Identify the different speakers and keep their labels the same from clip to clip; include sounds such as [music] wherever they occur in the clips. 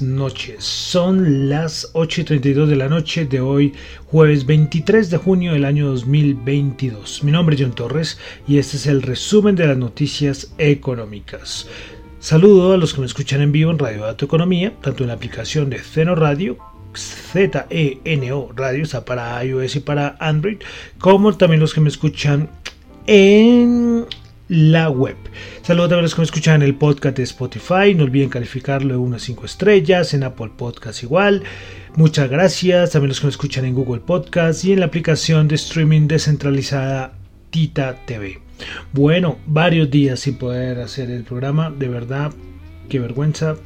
Speaker 1: noches. Son las 8 y 32 de la noche de hoy, jueves 23 de junio del año 2022. Mi nombre es John Torres y este es el resumen de las noticias económicas. Saludo a los que me escuchan en vivo en Radio Dato Economía, tanto en la aplicación de Zeno Radio Z-E-N-O Radio, está para iOS y para Android, como también los que me escuchan en la web. Saludos a todos los que me escuchan en el podcast de Spotify. No olviden calificarlo de 1 5 estrellas, en Apple Podcast igual. Muchas gracias. También los que me escuchan en Google Podcast y en la aplicación de streaming descentralizada Tita TV. Bueno, varios días sin poder hacer el programa. De verdad, qué vergüenza.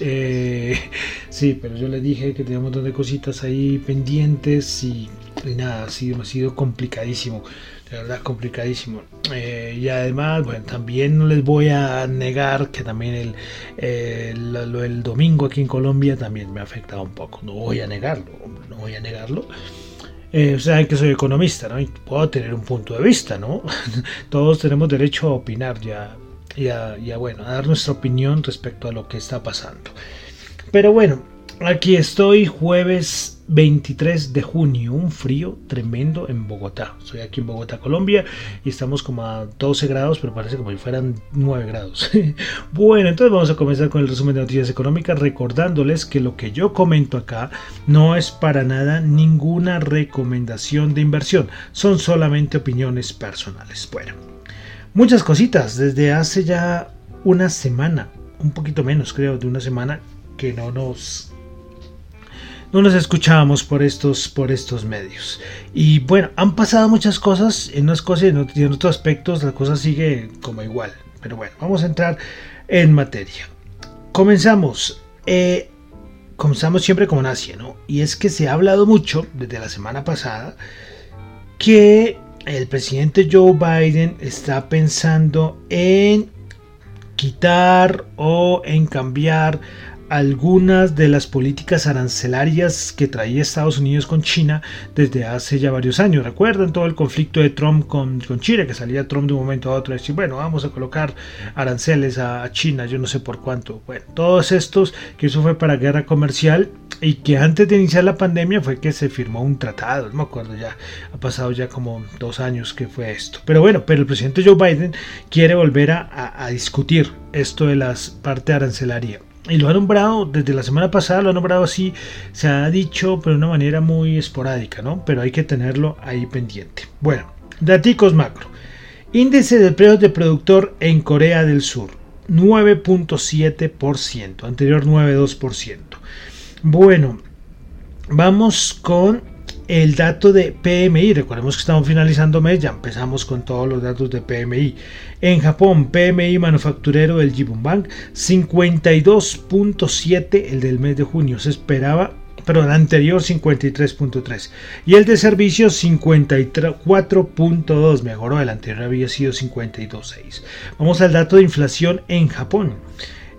Speaker 1: Eh, [laughs] sí, pero yo les dije que tenía un montón de cositas ahí pendientes y, nada, ha sido, ha sido complicadísimo. La verdad complicadísimo. Eh, y además, bueno, también no les voy a negar que también el, el, domingo aquí en Colombia también me ha afectado un poco. No voy a negarlo, no voy a negarlo. Eh, o sea, que soy economista, ¿no? Y puedo tener un punto de vista, ¿no? [laughs] Todos tenemos derecho a opinar ya, ya, ya, bueno, a dar nuestra opinión respecto a lo que está pasando. Pero bueno, aquí estoy jueves 23 de junio, un frío tremendo en Bogotá. Soy aquí en Bogotá, Colombia, y estamos como a 12 grados, pero parece como si fueran 9 grados. [laughs] bueno, entonces vamos a comenzar con el resumen de noticias económicas, recordándoles que lo que yo comento acá no es para nada ninguna recomendación de inversión, son solamente opiniones personales. Bueno, muchas cositas desde hace ya una semana, un poquito menos creo, de una semana que no nos no nos escuchábamos por estos, por estos medios. Y bueno, han pasado muchas cosas en unas cosas y en, otros aspectos la cosa sigue como igual. Pero bueno, vamos a entrar en materia. Comenzamos. Eh, comenzamos siempre con Asia, ¿no? Y es que se ha hablado mucho desde la semana pasada que el presidente Joe Biden está pensando en quitar o en cambiar algunas de las políticas arancelarias que traía Estados Unidos con China desde hace ya varios años. ¿Recuerdan todo el conflicto de Trump con, con China? Que salía Trump de un momento a otro y decir, bueno, vamos a colocar aranceles a, China, yo no sé por cuánto. Bueno, todos estos, que eso fue para guerra comercial y que antes de iniciar la pandemia fue que se firmó un tratado, no me acuerdo ya, ha pasado ya como dos años que fue esto. Pero bueno, pero el presidente Joe Biden quiere volver a, a, discutir esto de las parte arancelaria. Y lo ha nombrado, desde la semana pasada lo ha nombrado así, se ha dicho, pero de una manera muy esporádica, ¿no? Pero hay que tenerlo ahí pendiente. Bueno, daticos macro. Índice de precios de productor en Corea del Sur, 9.7%, anterior 9.2%. Bueno, vamos con el dato de PMI, recordemos que estamos finalizando mes, ya empezamos con todos los datos de PMI. En Japón, PMI manufacturero del Jibun Bank, 52.7 el del mes de junio, se esperaba, pero el anterior 53.3. Y el de servicios 54.2, mejoró, el anterior había sido 52.6. Vamos al dato de inflación en Japón.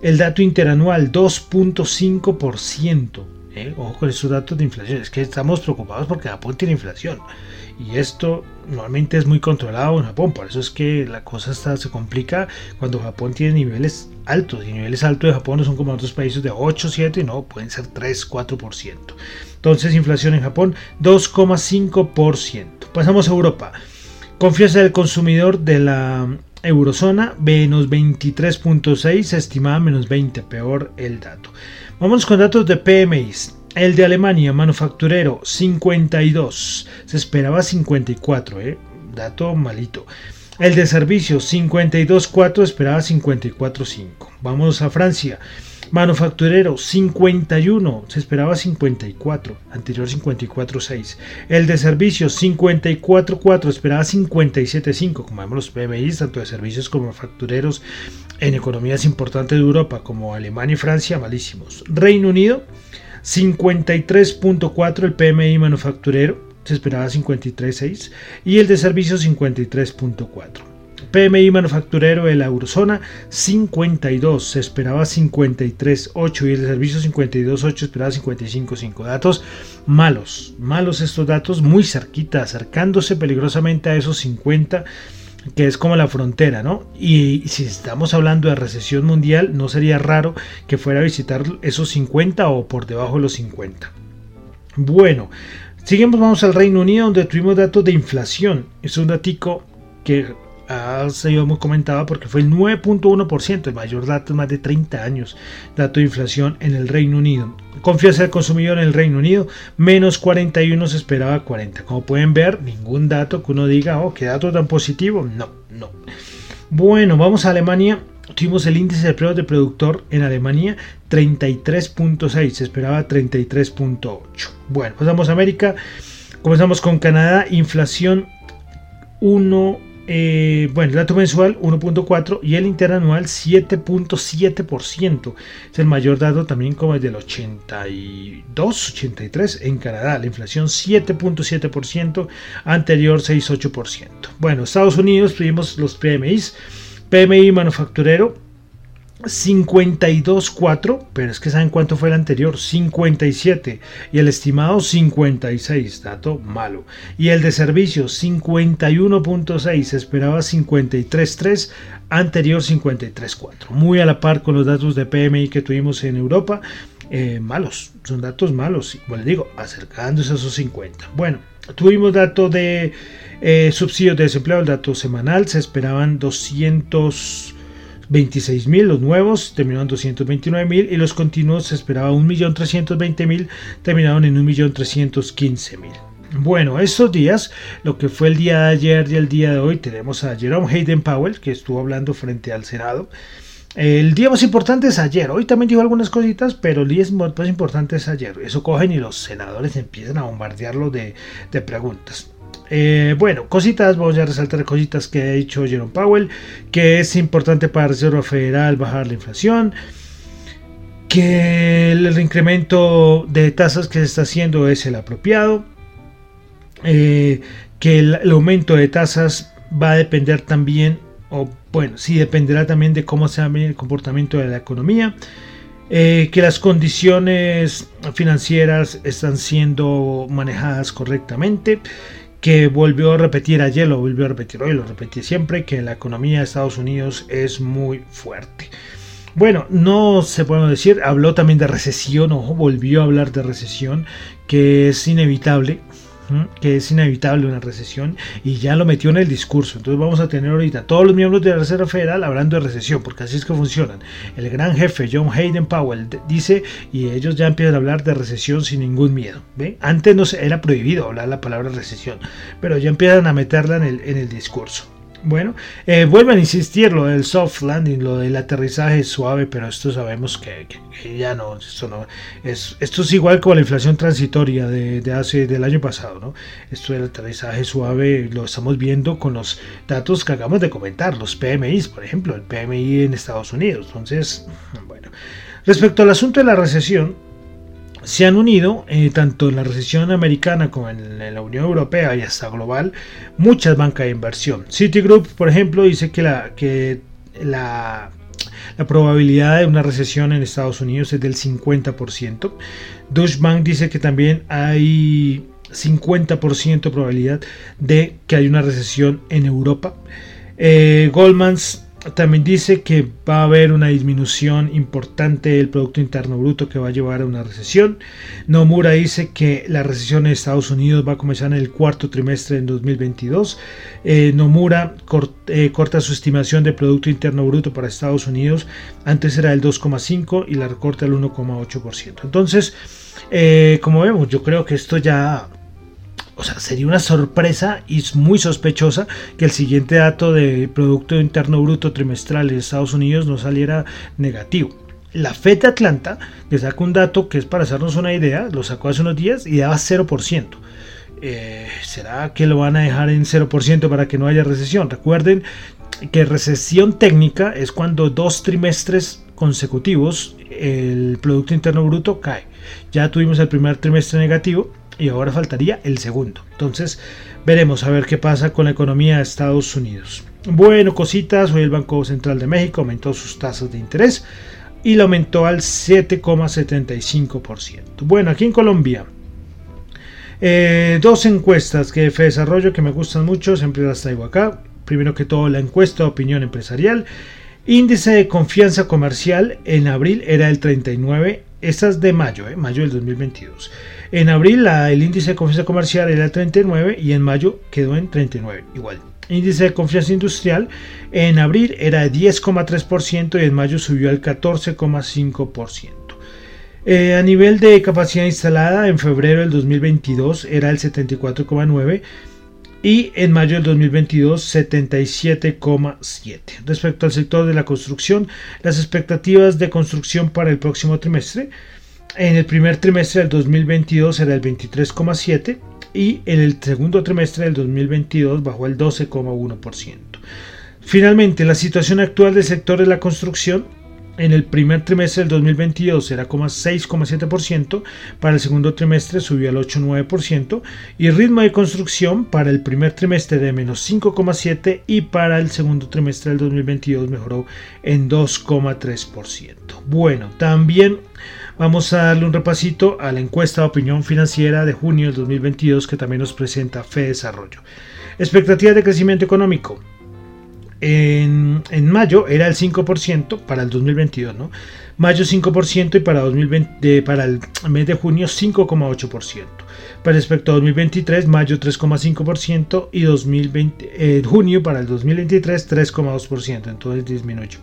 Speaker 1: El dato interanual 2.5%. Ojo con esos datos de inflación. Es que estamos preocupados porque Japón tiene inflación. Y esto normalmente es muy controlado en Japón. Por eso es que la cosa se complica cuando Japón tiene niveles altos. Y niveles altos de Japón no son como otros países de 8, 7, no, pueden ser 3, 4%. Entonces, inflación en Japón 2,5%. Pasamos a Europa. Confianza del consumidor de la eurozona, menos 23.6, estimada menos 20, peor el dato. Vamos con datos de PMIs. El de Alemania, manufacturero, 52. Se esperaba 54, ¿eh? Dato malito. El de servicios, 52.4, esperaba 54.5. Vamos a Francia. Manufacturero 51, se esperaba 54, anterior 54.6. El de servicios 54.4, esperaba 57.5, como vemos los PMI, tanto de servicios como factureros en economías importantes de Europa como Alemania y Francia, malísimos. Reino Unido 53.4 el PMI manufacturero, se esperaba 53.6 y el de servicios 53.4. PMI manufacturero de la eurozona 52, se esperaba 53.8 y el servicio 52.8 esperaba 55.5. Datos malos, malos estos datos, muy cerquita, acercándose peligrosamente a esos 50 que es como la frontera, ¿no? Y si estamos hablando de recesión mundial, no sería raro que fuera a visitar esos 50 o por debajo de los 50. Bueno, seguimos, vamos al Reino Unido, donde tuvimos datos de inflación. Es un datico que se yo me comentaba porque fue el 9.1%, el mayor dato más de 30 años, dato de inflación en el Reino Unido. Confianza del consumidor en el Reino Unido, menos 41 se esperaba 40. Como pueden ver, ningún dato que uno diga, oh, qué dato tan positivo. No, no. Bueno, vamos a Alemania. Tuvimos el índice de precios de productor en Alemania 33.6, se esperaba 33.8. Bueno, pasamos a América. Comenzamos con Canadá, inflación 1 eh, bueno, el dato mensual 1.4 y el interanual 7.7%. Es el mayor dato también como el del 82, 83 en Canadá. La inflación 7.7%, anterior 6.8%. Bueno, Estados Unidos tuvimos los PMIs. PMI manufacturero 52.4, pero es que saben cuánto fue el anterior, 57, y el estimado 56, dato malo. Y el de servicio 51.6, se esperaba 53.3, anterior 53.4, muy a la par con los datos de PMI que tuvimos en Europa, eh, malos, son datos malos, como les digo, acercándose a esos 50. Bueno, tuvimos dato de eh, subsidios de desempleo, el dato semanal, se esperaban 200 26.000, los nuevos terminaron 229.000 y los continuos se esperaba 1.320.000, terminaron en 1.315.000. Bueno, estos días, lo que fue el día de ayer y el día de hoy, tenemos a Jerome Hayden Powell, que estuvo hablando frente al Senado. El día más importante es ayer. Hoy también dijo algunas cositas, pero el día más importante es ayer. Eso cogen y los senadores empiezan a bombardearlo de, de preguntas. Eh, bueno, cositas, voy a resaltar cositas que ha dicho Jerome Powell, que es importante para la Reserva Federal bajar la inflación, que el, incremento de tasas que se está haciendo es el apropiado, eh, que el, aumento de tasas va a depender también, o bueno, si dependerá también de cómo se va a venir el comportamiento de la economía. Eh, que las condiciones financieras están siendo manejadas correctamente, que volvió a repetir ayer, lo volvió a repetir hoy, lo repetí siempre, que la economía de Estados Unidos es muy fuerte. Bueno, no se puede decir, habló también de recesión, o volvió a hablar de recesión, que es inevitable, que es inevitable una recesión y ya lo metió en el discurso. Entonces vamos a tener ahorita todos los miembros de la Reserva Federal hablando de recesión, porque así es que funcionan. El gran jefe John Hayden Powell dice y ellos ya empiezan a hablar de recesión sin ningún miedo. Antes no era prohibido hablar la palabra recesión, pero ya empiezan a meterla en el, en el discurso. Bueno, eh, vuelven a insistir lo del soft landing, lo del aterrizaje suave, pero esto sabemos que, ya no, esto es, esto es igual como la inflación transitoria de, de, hace del año pasado, ¿no? Esto del aterrizaje suave lo estamos viendo con los datos que acabamos de comentar, los PMI, por ejemplo, el PMI en Estados Unidos. Entonces, bueno, respecto al asunto de la recesión, se han unido, eh, tanto en la recesión americana como en, la Unión Europea y hasta global, muchas bancas de inversión. Citigroup, por ejemplo, dice que la, que la, probabilidad de una recesión en Estados Unidos es del 50%. Deutsche Bank dice que también hay 50% probabilidad de que haya una recesión en Europa. Eh, Goldman's también dice que va a haber una disminución importante del Producto Interno Bruto que va a llevar a una recesión. Nomura dice que la recesión en Estados Unidos va a comenzar en el cuarto trimestre de 2022. Eh, Nomura eh, corta su estimación de Producto Interno Bruto para Estados Unidos. Antes era el 2,5 y la recorta al 1,8%. Entonces, eh, como vemos, yo creo que esto ya o sea, sería una sorpresa y es muy sospechosa que el siguiente dato de Producto Interno Bruto trimestral de Estados Unidos no saliera negativo. La FED de Atlanta, que saca un dato que es para hacernos una idea, lo sacó hace unos días y daba 0%. Eh, ¿Será que lo van a dejar en 0% para que no haya recesión? Recuerden que recesión técnica es cuando dos trimestres consecutivos el Producto Interno Bruto cae. Ya tuvimos el primer trimestre negativo, y ahora faltaría el segundo. Entonces veremos a ver qué pasa con la economía de Estados Unidos. Bueno, cositas, hoy el Banco Central de México aumentó sus tasas de interés y la aumentó al 7,75%. Bueno, aquí en Colombia. Eh, dos encuestas que de desarrollo que me gustan mucho, siempre las traigo acá. Primero que todo, la encuesta de opinión empresarial. Índice de confianza comercial en abril era el 39, estas es de mayo, eh, mayo del 2022. En abril el índice de confianza comercial era 39 y en mayo quedó en 39, igual. Índice de confianza industrial en abril era de 10,3% y en mayo subió al 14,5%. Eh, a nivel de capacidad instalada, en febrero del 2022 era el 74,9 y en mayo del 2022 77,7. Respecto al sector de la construcción, las expectativas de construcción para el próximo trimestre en el primer trimestre del 2022 era el 23,7% y en el segundo trimestre del 2022 bajó el 12,1%. Finalmente, la situación actual del sector de la construcción en el primer trimestre del 2022 era 6,7%, para el segundo trimestre subió al 8,9% y ritmo de construcción para el primer trimestre de menos 5,7% y para el segundo trimestre del 2022 mejoró en 2,3%. Bueno, también Vamos a darle un repasito a la encuesta de opinión financiera de junio del 2022 que también nos presenta Fe Desarrollo. Expectativas de crecimiento económico. En, en, mayo era el 5% para el 2022, ¿no? Mayo 5% y para, 2020, para el mes de junio 5,8%. Para respecto a 2023, mayo 3,5% y 2020, eh, junio para el 2023 3,2%. Entonces disminuyó.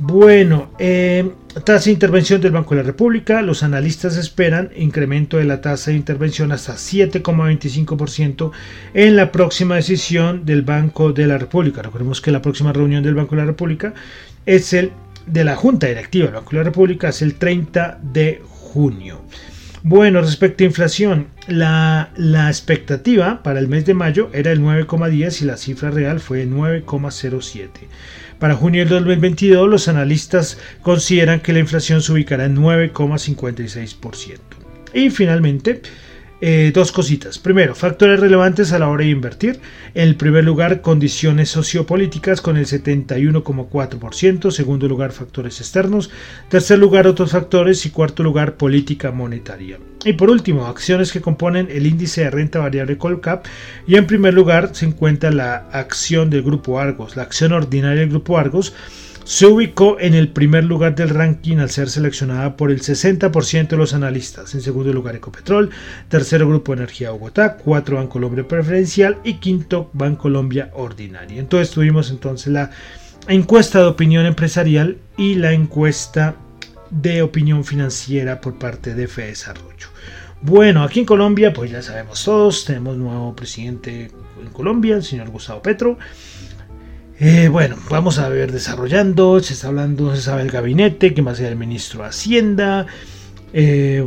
Speaker 1: Bueno, eh, tasa de intervención del Banco de la República. Los analistas esperan incremento de la tasa de intervención hasta 7,25% en la próxima decisión del Banco de la República. Recordemos que la próxima reunión del Banco de la República es el de la Junta Directiva del Banco de la República, es el 30 de junio. Bueno, respecto a inflación, la, expectativa para el mes de mayo era el 9,10 y la cifra real fue el 9,07. Para junio del 2022 los analistas consideran que la inflación se ubicará en 9,56%. Y finalmente, eh, dos cositas. Primero, factores relevantes a la hora de invertir. En primer lugar, condiciones sociopolíticas con el 71,4%. Segundo lugar, factores externos. Tercer lugar, otros factores. Y cuarto lugar, política monetaria. Y por último, acciones que componen el índice de renta variable Colcap. Y en primer lugar se encuentra la acción del Grupo Argos, la acción ordinaria del Grupo Argos se ubicó en el primer lugar del ranking al ser seleccionada por el 60% de los analistas. En segundo lugar Ecopetrol, tercero Grupo Energía Bogotá, cuatro Colombia Preferencial y quinto Banco Colombia Ordinaria. Entonces tuvimos entonces la encuesta de opinión empresarial y la encuesta de opinión financiera por parte de FE Bueno, aquí en Colombia, pues ya sabemos todos, tenemos nuevo presidente en Colombia, el señor Gustavo Petro. Eh, bueno, vamos a ver desarrollando, se está hablando, se sabe el gabinete, que más ser el ministro de Hacienda, eh,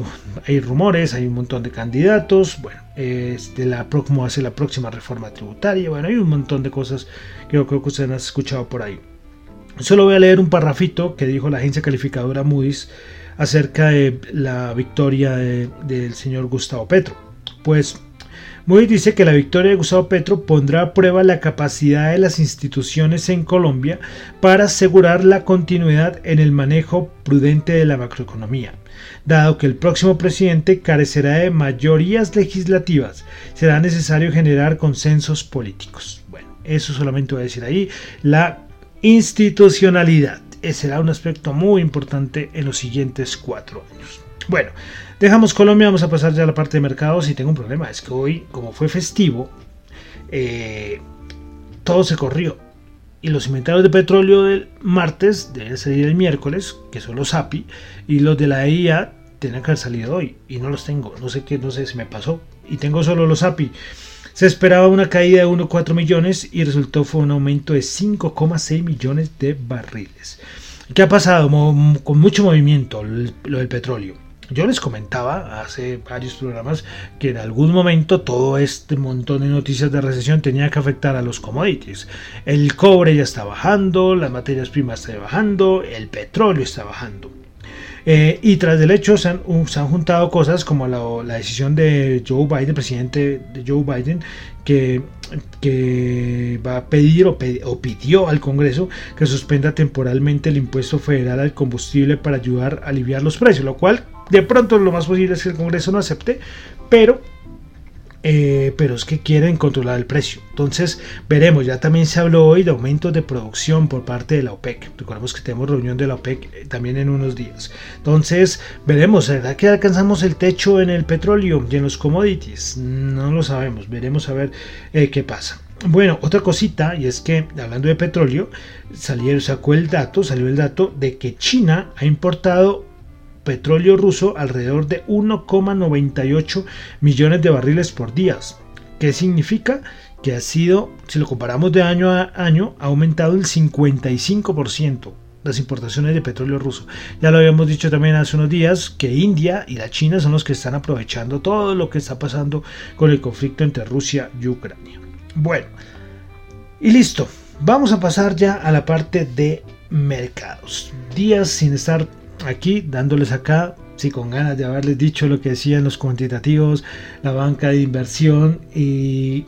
Speaker 1: hay rumores, hay un montón de candidatos, bueno, este, cómo de la, ser hace la próxima reforma tributaria, bueno, hay un montón de cosas que yo creo que ustedes han escuchado por ahí. Solo voy a leer un parrafito que dijo la agencia calificadora Moody's acerca de la victoria del señor Gustavo Petro. Pues muy dice que la victoria de Gustavo Petro pondrá a prueba la capacidad de las instituciones en Colombia para asegurar la continuidad en el manejo prudente de la macroeconomía, dado que el próximo presidente carecerá de mayorías legislativas, será necesario generar consensos políticos. Bueno, eso solamente voy a decir ahí, la institucionalidad será un aspecto muy importante en los siguientes cuatro años. Bueno, Dejamos Colombia, vamos a pasar ya a la parte de mercados y tengo un problema, es que hoy, como fue festivo, eh, todo se corrió. Y los inventarios de petróleo del martes deben salir el miércoles, que son los API, y los de la EIA tienen que haber salido hoy y no los tengo, no sé qué, no sé si me pasó y tengo solo los API. Se esperaba una caída de 1,4 millones y resultó fue un aumento de 5,6 millones de barriles. ¿Qué ha pasado? con mucho movimiento lo del petróleo. Yo les comentaba hace varios programas que en algún momento todo este montón de noticias de recesión tenía que afectar a los commodities. El cobre ya está bajando, las materias primas están bajando, el petróleo está bajando. Eh, y tras el hecho se han, juntado cosas como la, decisión de Joe Biden, presidente de Joe Biden, que, va a pedir o, pidió al Congreso que suspenda temporalmente el impuesto federal al combustible para ayudar a aliviar los precios, lo cual de pronto lo más posible es que el Congreso no acepte, pero eh, pero es que quieren controlar el precio. Entonces, veremos, ya también se habló hoy de aumentos de producción por parte de la OPEC. Recordemos que tenemos reunión de la OPEC eh, también en unos días. Entonces, veremos, ¿será que alcanzamos el techo en el petróleo y en los commodities? No lo sabemos, veremos a ver eh, qué pasa. Bueno, otra cosita, y es que hablando de petróleo, salió, sacó el dato, salió el dato de que China ha importado petróleo ruso alrededor de 1,98 millones de barriles por día. que significa? Que ha sido, si lo comparamos de año a año, ha aumentado el 55% las importaciones de petróleo ruso. Ya lo habíamos dicho también hace unos días que India y la China son los que están aprovechando todo lo que está pasando con el conflicto entre Rusia y Ucrania. Bueno, y listo. Vamos a pasar ya a la parte de mercados. Días sin estar aquí dándoles acá, sí, con ganas de haberles dicho lo que decían los cuantitativos, la banca de inversión y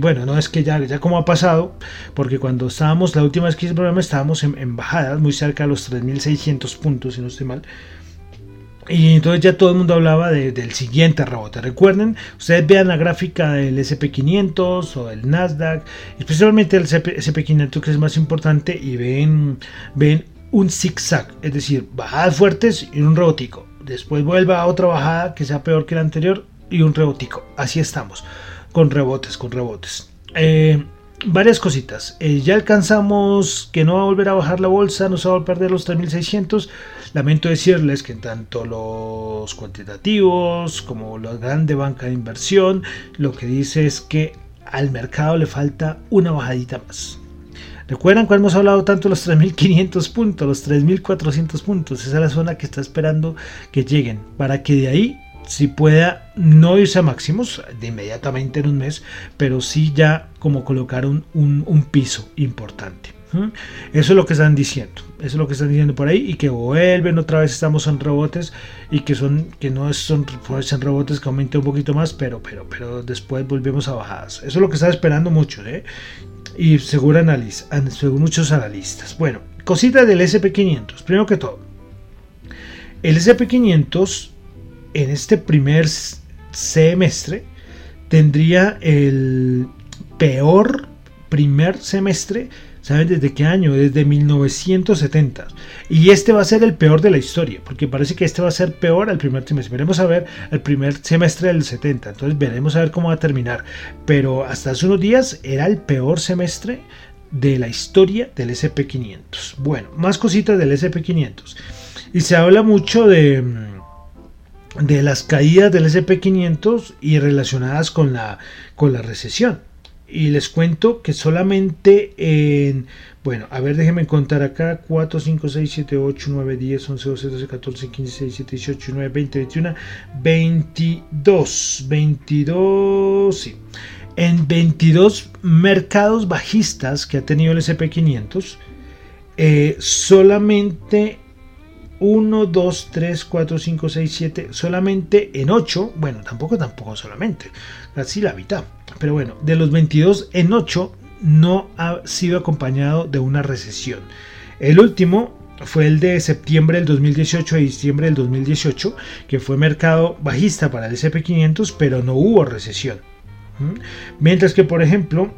Speaker 1: bueno, no es que ya, ya como ha pasado, porque cuando estábamos, la última vez que hice el programa, estábamos en, bajada, bajadas, muy cerca de los 3.600 puntos, si no estoy mal. Y entonces ya todo el mundo hablaba del siguiente rebote. Recuerden, ustedes vean la gráfica del SP500 o del Nasdaq, especialmente el SP500 que es más importante, y ven, ven un zigzag, es decir, bajadas fuertes y un rebotico. Después vuelva a otra bajada que sea peor que la anterior y un rebotico. Así estamos, con rebotes, con rebotes. Eh, varias cositas. Eh, ya alcanzamos que no va a volver a bajar la bolsa, no se va a perder los 3600. Lamento decirles que tanto los cuantitativos como la grande banca de inversión lo que dice es que al mercado le falta una bajadita más. Recuerdan cuando hemos hablado tanto los 3.500 puntos, los 3.400 puntos. Esa es la zona que está esperando que lleguen para que de ahí si pueda no irse a máximos de inmediatamente en un mes, pero sí ya como colocar un, piso importante. Eso es lo que están diciendo, eso es lo que están diciendo por ahí y que vuelven otra vez estamos en rebotes y que son que no son robots pues, rebotes que aumente un poquito más, pero pero pero después volvemos a bajadas. Eso es lo que están esperando mucho. ¿eh? y según, según muchos analistas. Bueno, cosita del SP500. Primero que todo, el SP500 en este primer semestre tendría el peor primer semestre ¿Saben desde qué año? Desde 1970. Y este va a ser el peor de la historia, porque parece que este va a ser peor al primer trimestre. Veremos a ver el primer semestre del 70, entonces veremos a ver cómo va a terminar. Pero hasta hace unos días era el peor semestre de la historia del SP500. Bueno, más cositas del SP500. Y se habla mucho de, de las caídas del SP500 y relacionadas con la, con la recesión y les cuento que solamente en. Bueno, a ver, déjenme contar acá: 4, 5, 6, 7, 8, 9, 10, 11, 12, 13, 14, 15, 16, 17, 18, 19, 20, 21, 22. 22, sí. En 22 mercados bajistas que ha tenido el SP500, eh, solamente 1, 2, 3, 4, 5, 6, 7, solamente en 8, bueno, tampoco, tampoco solamente, casi la mitad, pero bueno, de los 22 en 8 no ha sido acompañado de una recesión. El último fue el de septiembre del 2018 a diciembre del 2018, que fue mercado bajista para el SP500, pero no hubo recesión. Mientras que, por ejemplo,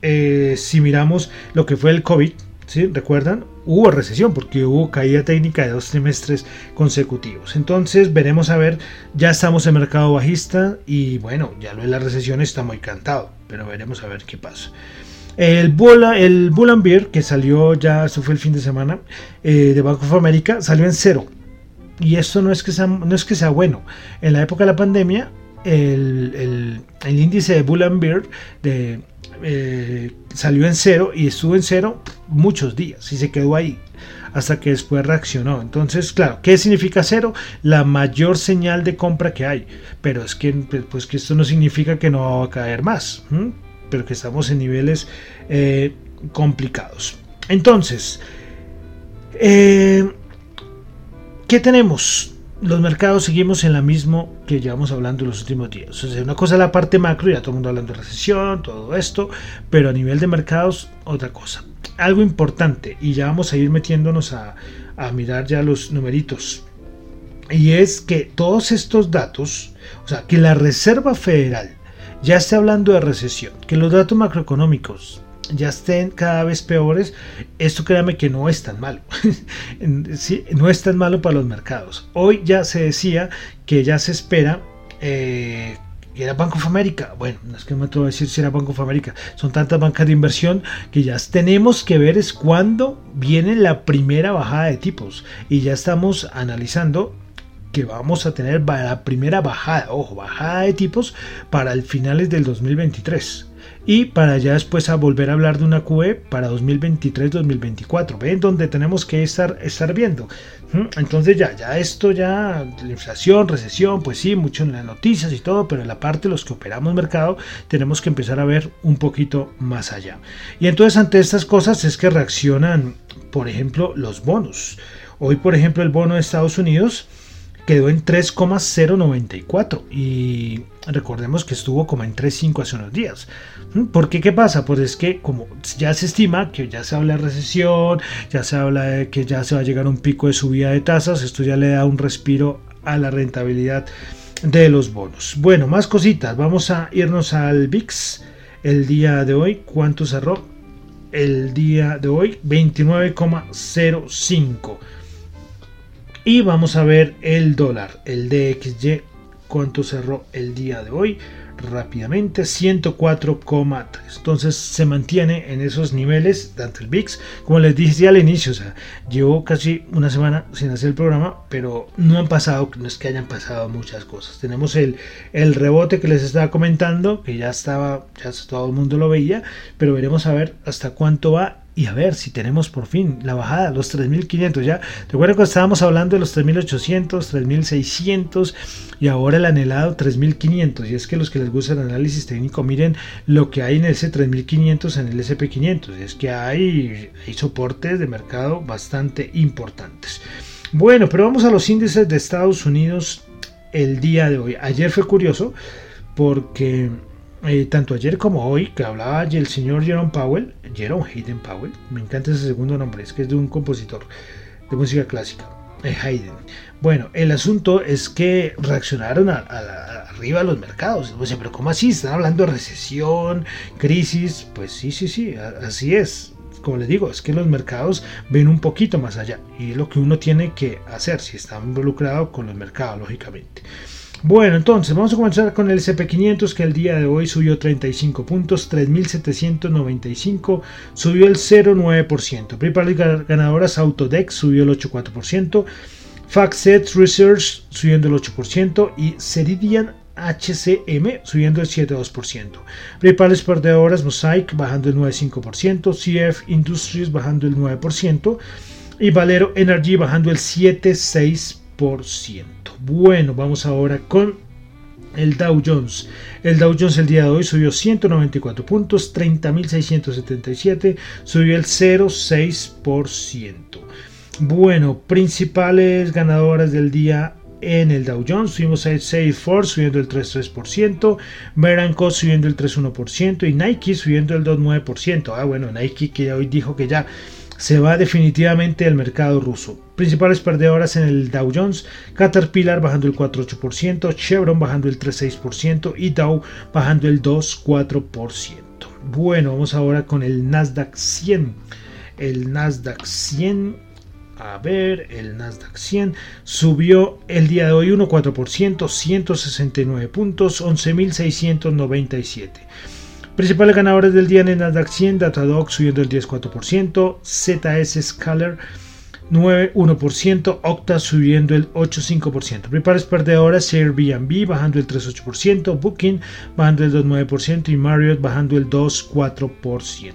Speaker 1: eh, si miramos lo que fue el COVID, ¿sí? ¿Recuerdan? hubo recesión porque hubo caída técnica de dos trimestres consecutivos. Entonces veremos a ver, ya estamos en mercado bajista y bueno, ya lo de la recesión está muy cantado, pero veremos a ver qué pasa. El Bull, el Beer, que salió ya, esto fue el fin de semana, eh, de Banco of America, salió en cero. Y esto no es, que sea, no es que sea bueno. En la época de la pandemia, el, índice de Bull and Bear eh, salió en cero y estuvo en cero muchos días y se quedó ahí hasta que después reaccionó. Entonces, claro, ¿qué significa cero? La mayor señal de compra que hay. Pero es que, pues, que esto no significa que no va a caer más, pero que estamos en niveles eh, complicados. Entonces, eh, ¿qué tenemos? los mercados seguimos en la misma que llevamos hablando en los últimos días. O una cosa es la parte macro, ya todo el mundo hablando de recesión, todo esto, pero a nivel de mercados, otra cosa. Algo importante, y ya vamos a ir metiéndonos a, a mirar ya los numeritos, y es que todos estos datos, o sea, que la Reserva Federal ya está hablando de recesión, que los datos macroeconómicos ya estén cada vez peores, esto créame que no es tan malo. [laughs] no es tan malo para los mercados. Hoy ya se decía que ya se espera. Eh, y era Banco of America. Bueno, no es que me atrevo a decir si era Bank of America. Son tantas bancas de inversión que ya tenemos que ver es cuándo viene la primera bajada de tipos. Y ya estamos analizando que vamos a tener la primera bajada, ojo, bajada de tipos para el finales del 2023 y para ya después a volver a hablar de una QE para 2023-2024, ¿ven? Donde tenemos que estar, estar viendo. ¿Mm? Entonces ya, ya esto ya, la inflación, recesión, pues sí, mucho en las noticias y todo, pero en la parte de los que operamos mercado tenemos que empezar a ver un poquito más allá. Y entonces ante estas cosas es que reaccionan, por ejemplo, los bonos. Hoy, por ejemplo, el bono de Estados Unidos quedó en 3,094 y recordemos que estuvo como en 3,5 hace unos días. ¿Mm? ¿Por qué? ¿Qué pasa? Pues es que como ya se estima que ya se habla de recesión, ya se habla de que ya se va a llegar a un pico de subida de tasas, esto ya le da un respiro a la rentabilidad de los bonos. Bueno, más cositas, vamos a irnos al Bix el día de hoy. ¿Cuánto cerró? El día de hoy 29,05. Y vamos a ver el dólar, el DXY, cuánto cerró el día de hoy rápidamente 104,3 entonces se mantiene en esos niveles tanto el VIX como les dije al inicio o sea llevo casi una semana sin hacer el programa pero no han pasado no es que hayan pasado muchas cosas tenemos el, el rebote que les estaba comentando que ya estaba ya todo el mundo lo veía pero veremos a ver hasta cuánto va y a ver si tenemos por fin la bajada, los 3500. Ya recuerdo que estábamos hablando de los 3800, 3600 y ahora el anhelado 3500. Y es que los que les gusta el análisis técnico, miren lo que hay en ese 3500 en el SP500. es que hay, hay soportes de mercado bastante importantes. Bueno, pero vamos a los índices de Estados Unidos el día de hoy. Ayer fue curioso porque eh, tanto ayer como hoy, que hablaba el señor Jerome Powell, Jerome Hayden Powell, me encanta ese segundo nombre, es que es de un compositor de música clásica, eh, Hayden. Bueno, el asunto es que reaccionaron a, a arriba los mercados. pero ¿cómo así? ¿Están hablando de recesión, crisis? Pues sí, sí, sí, así es. Como les digo, es que los mercados ven un poquito más allá y es lo que uno tiene que hacer si está involucrado con los mercados, lógicamente. Bueno, entonces vamos a comenzar con el SP500 que el día de hoy subió 35 puntos, 3.795, subió el 0,9%. Principales ganadoras Autodex subió el 8,4%, FactSet Research subiendo el 8% y Ceridian HCM subiendo el 7,2%. Principales perdedoras Mosaic bajando el 9,5%, CF Industries bajando el 9% y Valero Energy bajando el 7,6%. Bueno, vamos ahora con el Dow Jones. El Dow Jones el día de hoy subió 194 puntos, 30.677, subió el 0,6%. Bueno, principales ganadoras del día en el Dow Jones. Subimos a Salesforce subiendo el 3.3%, Meranco subiendo el 3.1% y Nike subiendo el 2.9%. Ah, bueno, Nike que hoy dijo que ya se va definitivamente al mercado ruso. Principales perdedoras en el Dow Jones, Caterpillar bajando el 4,8%, Chevron bajando el 3,6% y Dow bajando el 2,4%. Bueno, vamos ahora con el Nasdaq 100. El Nasdaq 100 a ver, el Nasdaq 100 subió el día de hoy 1,4%, 169 puntos, 11.697. Principales ganadores del día en el Nasdaq 100, Datadog subiendo el 10.4%, ZS Scalar 9.1%, Octa subiendo el 8.5%. Principales perdedoras, Airbnb bajando el 3.8%, Booking bajando el 2.9% y Marriott bajando el 2.4%.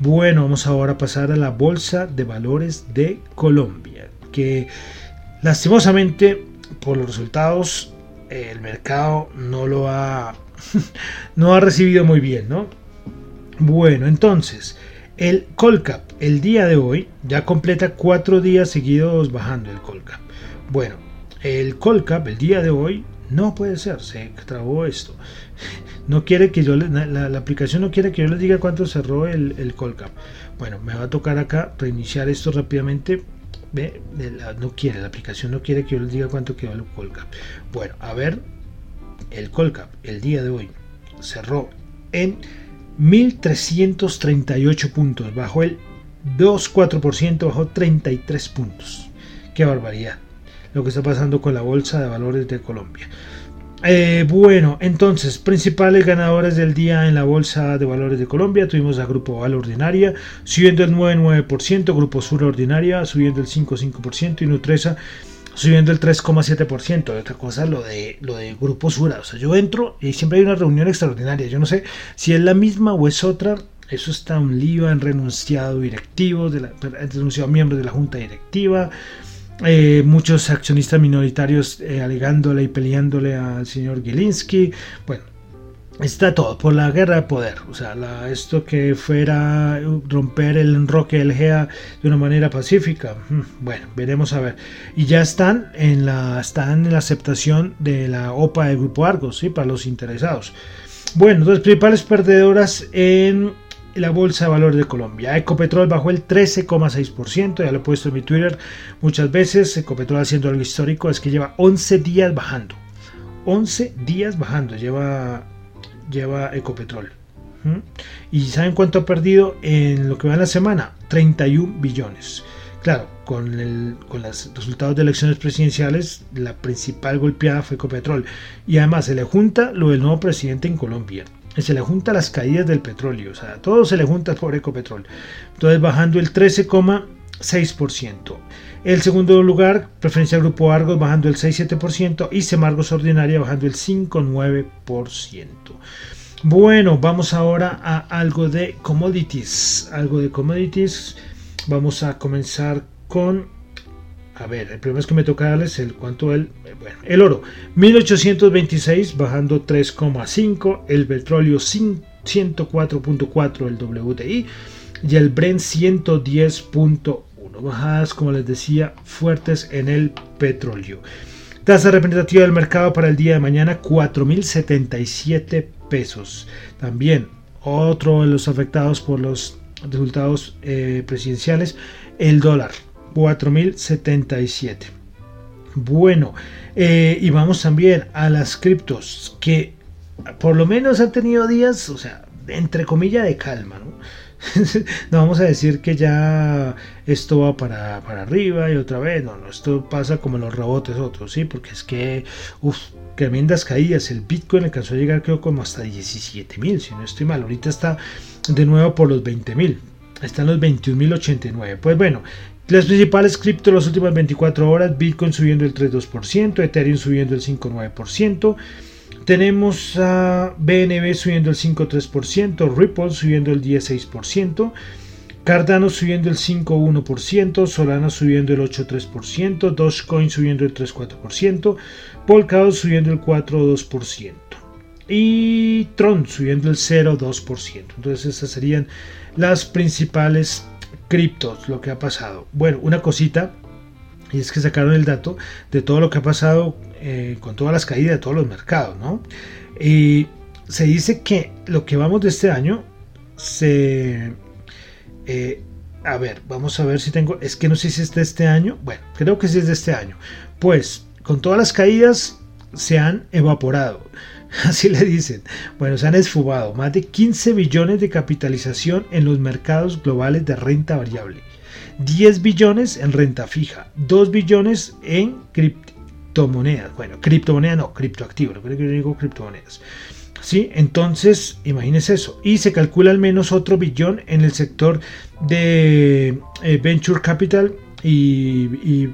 Speaker 1: Bueno, vamos ahora a pasar a la Bolsa de Valores de Colombia, que lastimosamente por los resultados el mercado no lo ha [laughs] no ha recibido muy bien, ¿no? Bueno, entonces, el Colcap, el día de hoy, ya completa cuatro días seguidos bajando el Colcap. Bueno, el Colcap, el día de hoy, no puede ser, se trabó esto. [laughs] No quiere que yo la, aplicación no quiere que yo les diga cuánto cerró el, el Colcap. Bueno, me va a tocar acá reiniciar esto rápidamente. Ve, no quiere, la aplicación no quiere que yo les diga cuánto quedó el Colcap. Bueno, a ver, el Colcap, el día de hoy, cerró en 1.338 puntos, bajo el 2,4%, bajó 33 puntos. Qué barbaridad lo que está pasando con la Bolsa de Valores de Colombia. Eh, bueno, entonces, principales ganadores del día en la Bolsa de Valores de Colombia. Tuvimos a Grupo Val Ordinaria subiendo el 9,9%, Grupo Sur Ordinaria subiendo el 5,5% y Nutresa subiendo el 3,7%. de otra cosa, lo de, lo de Grupo Sura. O sea, yo entro y siempre hay una reunión extraordinaria. Yo no sé si es la misma o es otra. Eso está un lío. Han renunciado directivos, de han renunciado miembros de la junta directiva. Eh, muchos accionistas minoritarios eh, alegándole y peleándole al señor Gilinski. Bueno, está todo por la guerra de poder. O sea, esto que fuera romper el enroque del GEA de una manera pacífica. Mm, bueno, veremos a ver. Y ya están en la, están en la aceptación de la OPA del Grupo Argos, ¿sí? para los interesados. Bueno, las principales perdedoras en la Bolsa de Valores de Colombia. Ecopetrol bajó el 13,6%, ya lo he puesto en mi Twitter muchas veces. Ecopetrol haciendo algo histórico, es que lleva 11 días bajando. 11 días bajando, lleva lleva Ecopetrol. ¿Y saben cuánto ha perdido en lo que va en la semana? 31 billones. Claro, con, con los resultados de elecciones presidenciales, la principal golpeada fue Ecopetrol. Y además se le junta lo del nuevo presidente en Colombia. Se le junta las caídas del petróleo. O sea, todo se le junta por Ecopetrol. Entonces bajando el 13,6%. El segundo lugar, preferencia Grupo Argos bajando el 6,7% y Semargos Ordinaria bajando el 5,9%. Bueno, vamos ahora a algo de commodities. Algo de commodities. Vamos a comenzar con... A ver, el primero es que me toca darles el cuánto Bueno, el oro. 1826 bajando 3,5. El petróleo 104.4 el WTI. Y el Bren 110.8 bajadas, como les decía, fuertes en el petróleo. Tasa representativa del mercado para el día de mañana, 4.077 pesos. También otro de los afectados por los resultados eh, presidenciales, el dólar, 4.077. Bueno, eh, y vamos también a las criptos, que por lo menos han tenido días, o sea, entre comillas, de calma, ¿no? [laughs] no vamos a decir que ya esto va para, para, arriba y otra vez, no, no, esto pasa como los rebotes otros, ¿sí? Porque es que, uff, tremendas caídas, el Bitcoin alcanzó a llegar creo como hasta 17.000 si no estoy mal, ahorita está de nuevo por los 20.000 mil. Están los 21.089. Pues bueno, las principales cripto las últimas 24 horas, Bitcoin subiendo el 3.2%, Ethereum subiendo el 5.9%, tenemos a BNB subiendo el 5.3%, Ripple subiendo el 16%, Cardano subiendo el 5.1%, Solana subiendo el 8.3%, Dogecoin subiendo el 3.4%, Polkadot subiendo el 4.2% y Tron subiendo el 0.2%. Entonces estas serían las principales criptos, lo que ha pasado. Bueno, una cosita y es que sacaron el dato de todo lo que ha pasado eh, con todas las caídas de todos los mercados, ¿no? Y se dice que lo que vamos de este año se... Eh, a ver, vamos a ver si tengo... Es que no sé si es de este año. Bueno, creo que sí es de este año. Pues, con todas las caídas se han evaporado. [laughs] Así le dicen. Bueno, se han esfumado más de 15 billones de capitalización en los mercados globales de renta variable. 10 billones en renta fija, 2 billones en criptomonedas. Bueno, criptomonedas no, criptoactivo, no creo que yo digo criptomonedas. ¿Sí? Entonces, imagínense eso. Y se calcula al menos otro billón en el sector de eh, Venture Capital y,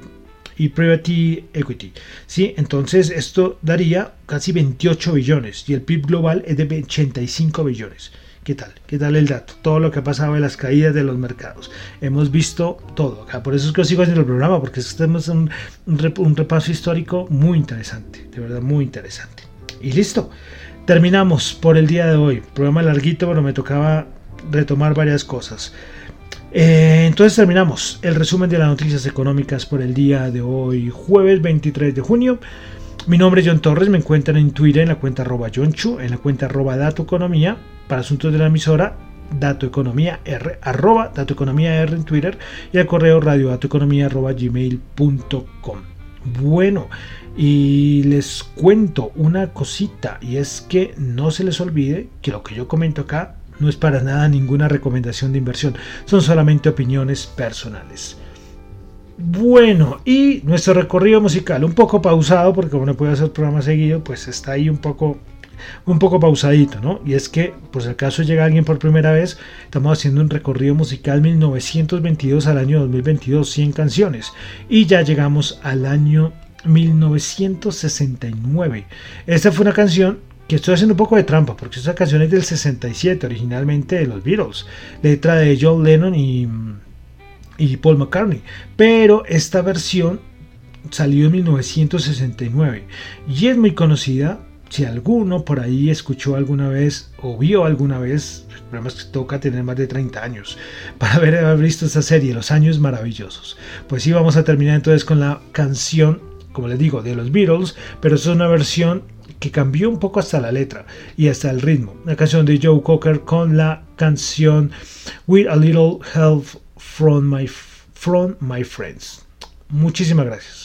Speaker 1: Private Equity. ¿Sí? Entonces, esto daría casi 28 billones y el PIB global es de 85 billones. ¿Qué tal? ¿Qué tal el dato? Todo lo que ha pasado de las caídas de los mercados. Hemos visto todo acá. Por eso es que os sigo haciendo el programa, porque tenemos este un, un repaso histórico muy interesante. De verdad, muy interesante. Y listo. Terminamos por el día de hoy. Programa larguito, pero me tocaba retomar varias cosas. Eh, entonces terminamos el resumen de las noticias económicas por el día de hoy, jueves 23 de junio. Mi nombre es John Torres, me encuentran en Twitter en la cuenta arroba Jonchu, en la cuenta arroba economía para asuntos de la emisora datoeconomía r arroba datoeconomía r en Twitter y al correo radio datoeconomía arroba gmail.com. Bueno, y les cuento una cosita y es que no se les olvide que lo que yo comento acá no es para nada ninguna recomendación de inversión, son solamente opiniones personales. Bueno, y nuestro recorrido musical, un poco pausado porque como no puedo hacer programa seguido, pues está ahí un poco un poco pausadito, ¿no? Y es que, por si acaso llega alguien por primera vez, estamos haciendo un recorrido musical 1922 al año 2022, 100 canciones. Y ya llegamos al año 1969. Esta fue una canción que estoy haciendo un poco de trampa, porque esta canción es del 67, originalmente de los Beatles, letra de John Lennon y, y Paul McCartney, pero esta versión salió en 1969 y es muy conocida si alguno por ahí escuchó alguna vez o vio alguna vez, el pues, que toca tener más de 30 años [laughs] para haber, visto esta serie, Los Años Maravillosos. Pues sí, vamos a terminar entonces con la canción, como les digo, de los Beatles, pero es una versión que cambió un poco hasta la letra y hasta el ritmo. La canción de Joe Cocker con la canción With a Little Help from my Friends. Muchísimas gracias.